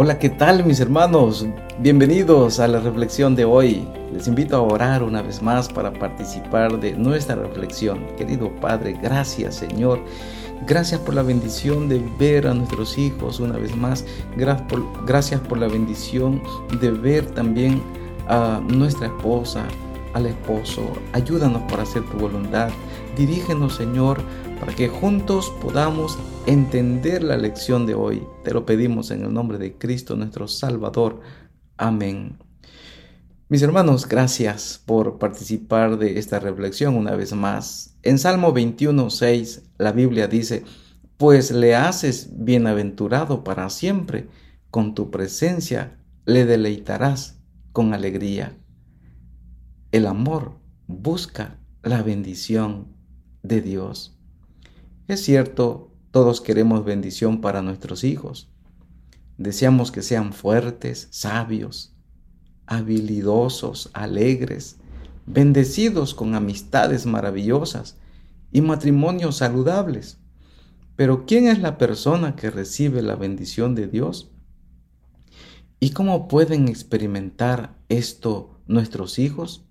Hola, ¿qué tal mis hermanos? Bienvenidos a la reflexión de hoy. Les invito a orar una vez más para participar de nuestra reflexión. Querido Padre, gracias Señor. Gracias por la bendición de ver a nuestros hijos una vez más. Gracias por, la bendición de ver también a nuestra esposa, al esposo. Ayúdanos para hacer tu voluntad. Dirígenos, Señor, para que juntos podamos entender la lección de hoy. Te lo pedimos en el nombre de Cristo nuestro Salvador. Amén. Mis hermanos, gracias por participar de esta reflexión una vez más. En Salmo 21, 6, la Biblia dice, pues le haces bienaventurado para siempre, con tu presencia le deleitarás con alegría. El amor busca la bendición de Dios. Es cierto, todos queremos bendición para nuestros hijos. Deseamos que sean fuertes, sabios, habilidosos, alegres, bendecidos con amistades maravillosas y matrimonios saludables. Pero ¿quién es la persona que recibe la bendición de Dios? ¿Y cómo pueden experimentar esto nuestros hijos?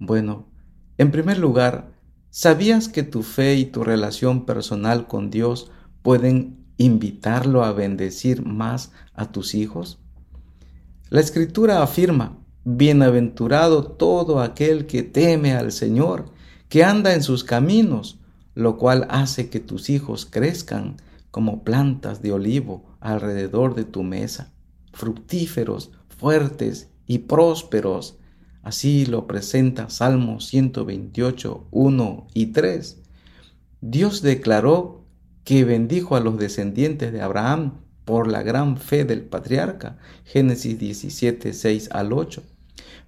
Bueno, en primer lugar, ¿Sabías que tu fe y tu relación personal con Dios pueden invitarlo a bendecir más a tus hijos? La escritura afirma, Bienaventurado todo aquel que teme al Señor, que anda en sus caminos, lo cual hace que tus hijos crezcan como plantas de olivo alrededor de tu mesa, fructíferos, fuertes y prósperos Así lo presenta Salmo 128, 1 y 3. Dios declaró que bendijo a los descendientes de Abraham por la gran fe del patriarca. Génesis 17, 6 al 8.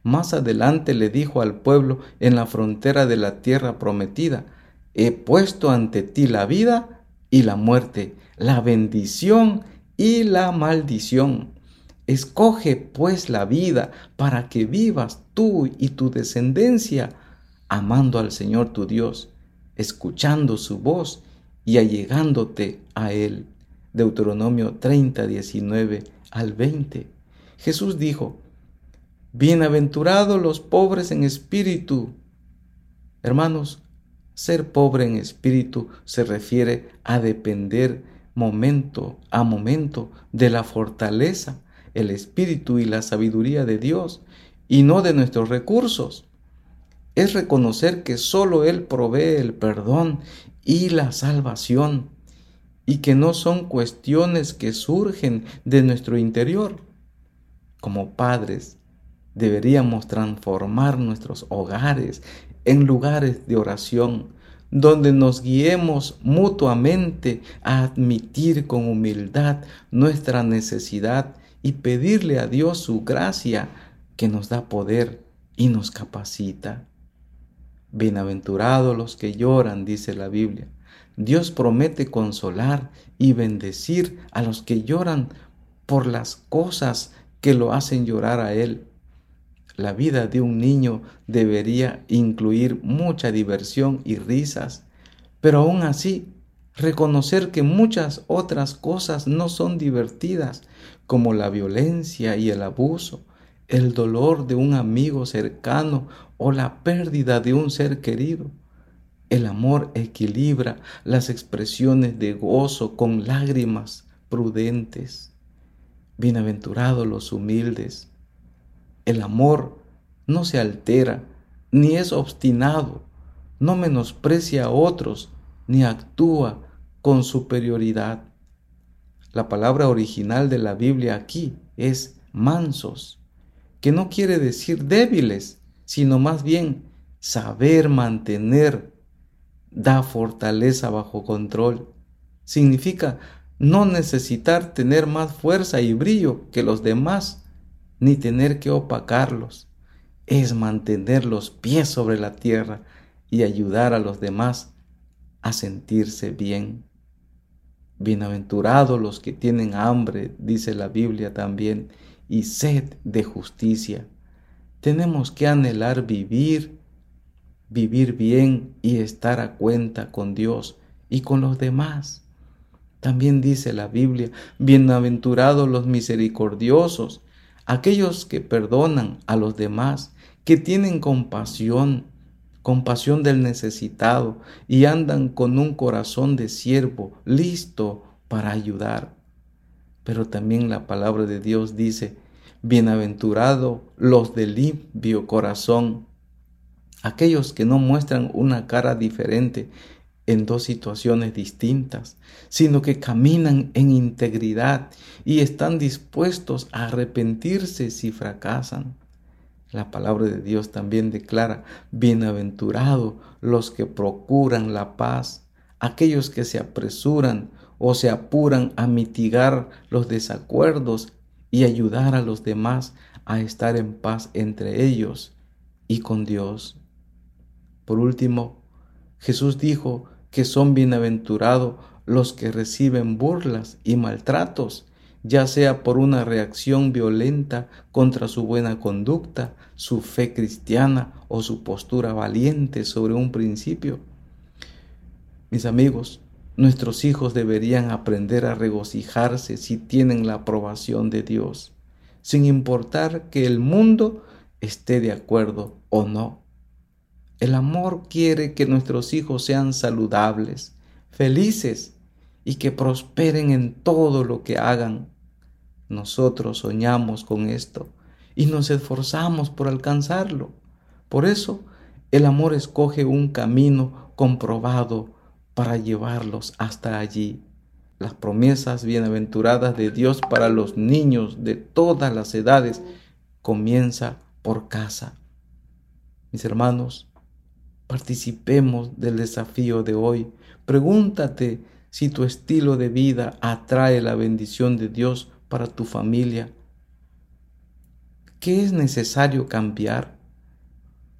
Más adelante le dijo al pueblo en la frontera de la tierra prometida, he puesto ante ti la vida y la muerte, la bendición y la maldición. Escoge pues la vida para que vivas tú y tu descendencia, amando al Señor tu Dios, escuchando su voz y allegándote a Él. Deuteronomio 30, 19 al 20. Jesús dijo, Bienaventurados los pobres en espíritu. Hermanos, ser pobre en espíritu se refiere a depender momento a momento de la fortaleza el espíritu y la sabiduría de Dios y no de nuestros recursos. Es reconocer que solo Él provee el perdón y la salvación y que no son cuestiones que surgen de nuestro interior. Como padres, deberíamos transformar nuestros hogares en lugares de oración, donde nos guiemos mutuamente a admitir con humildad nuestra necesidad y pedirle a Dios su gracia que nos da poder y nos capacita. Bienaventurados los que lloran, dice la Biblia. Dios promete consolar y bendecir a los que lloran por las cosas que lo hacen llorar a Él. La vida de un niño debería incluir mucha diversión y risas, pero aún así reconocer que muchas otras cosas no son divertidas, como la violencia y el abuso, el dolor de un amigo cercano o la pérdida de un ser querido. El amor equilibra las expresiones de gozo con lágrimas prudentes. Bienaventurados los humildes. El amor no se altera, ni es obstinado, no menosprecia a otros, ni actúa con superioridad. La palabra original de la Biblia aquí es mansos, que no quiere decir débiles, sino más bien saber mantener, da fortaleza bajo control. Significa no necesitar tener más fuerza y brillo que los demás, ni tener que opacarlos. Es mantener los pies sobre la tierra y ayudar a los demás a sentirse bien. Bienaventurados los que tienen hambre, dice la Biblia también, y sed de justicia. Tenemos que anhelar vivir, vivir bien y estar a cuenta con Dios y con los demás. También dice la Biblia, bienaventurados los misericordiosos, aquellos que perdonan a los demás, que tienen compasión, compasión del necesitado y andan con un corazón de siervo listo para ayudar. Pero también la palabra de Dios dice, bienaventurados los de limpio corazón, aquellos que no muestran una cara diferente en dos situaciones distintas, sino que caminan en integridad y están dispuestos a arrepentirse si fracasan. La palabra de Dios también declara, bienaventurados los que procuran la paz, aquellos que se apresuran o se apuran a mitigar los desacuerdos y ayudar a los demás a estar en paz entre ellos y con Dios. Por último, Jesús dijo que son bienaventurados los que reciben burlas y maltratos, ya sea por una reacción violenta contra su buena conducta, su fe cristiana o su postura valiente sobre un principio. Mis amigos, nuestros hijos deberían aprender a regocijarse si tienen la aprobación de Dios, sin importar que el mundo esté de acuerdo o no. El amor quiere que nuestros hijos sean saludables, felices y que prosperen en todo lo que hagan. Nosotros soñamos con esto y nos esforzamos por alcanzarlo. Por eso, el amor escoge un camino comprobado para llevarlos hasta allí. Las promesas bienaventuradas de Dios para los niños de todas las edades comienza por casa. Mis hermanos, Participemos del desafío de hoy. Pregúntate si tu estilo de vida atrae la bendición de Dios para tu familia. ¿Qué es necesario cambiar?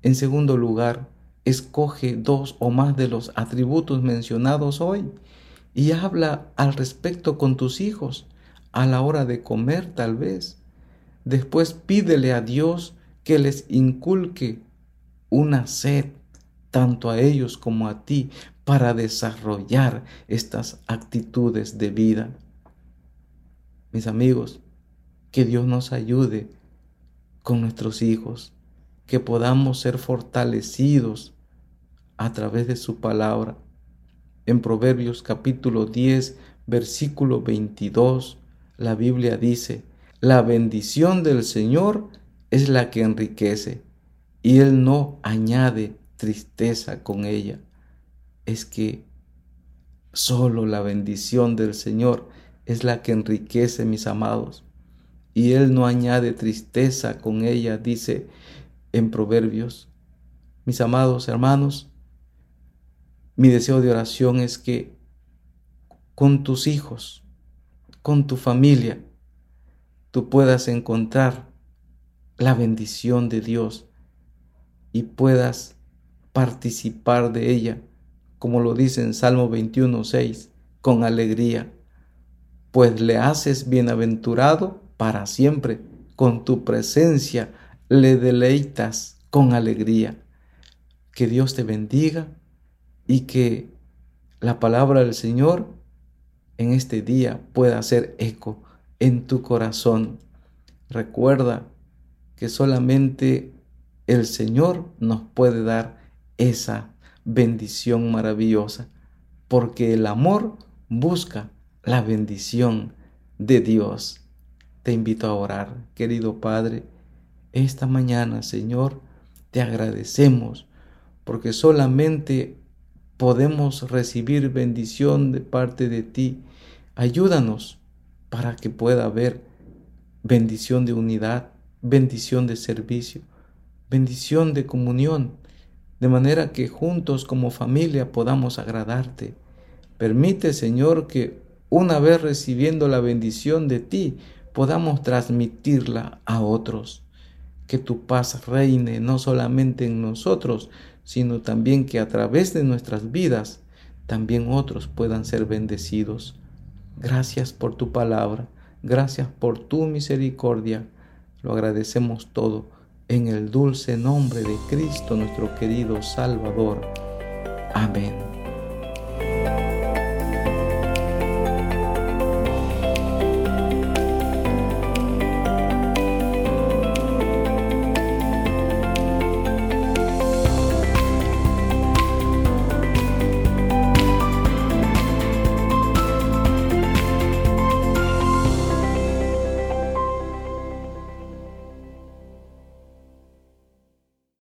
En segundo lugar, escoge dos o más de los atributos mencionados hoy y habla al respecto con tus hijos a la hora de comer tal vez. Después pídele a Dios que les inculque una sed tanto a ellos como a ti para desarrollar estas actitudes de vida. Mis amigos, que Dios nos ayude con nuestros hijos, que podamos ser fortalecidos a través de su palabra. En Proverbios capítulo 10, versículo 22, la Biblia dice, la bendición del Señor es la que enriquece y Él no añade tristeza con ella es que solo la bendición del Señor es la que enriquece, mis amados. Y Él no añade tristeza con ella, dice en Proverbios. Mis amados hermanos, mi deseo de oración es que con tus hijos, con tu familia, tú puedas encontrar la bendición de Dios y puedas participar de ella, como lo dice en Salmo 21.6, con alegría, pues le haces bienaventurado para siempre, con tu presencia le deleitas con alegría. Que Dios te bendiga y que la palabra del Señor en este día pueda hacer eco en tu corazón. Recuerda que solamente el Señor nos puede dar esa bendición maravillosa, porque el amor busca la bendición de Dios. Te invito a orar, querido Padre. Esta mañana, Señor, te agradecemos porque solamente podemos recibir bendición de parte de ti. Ayúdanos para que pueda haber bendición de unidad, bendición de servicio, bendición de comunión de manera que juntos como familia podamos agradarte. Permite, Señor, que una vez recibiendo la bendición de ti, podamos transmitirla a otros. Que tu paz reine no solamente en nosotros, sino también que a través de nuestras vidas también otros puedan ser bendecidos. Gracias por tu palabra, gracias por tu misericordia. Lo agradecemos todo en el dulce nombre de Cristo nuestro querido Salvador. Amén.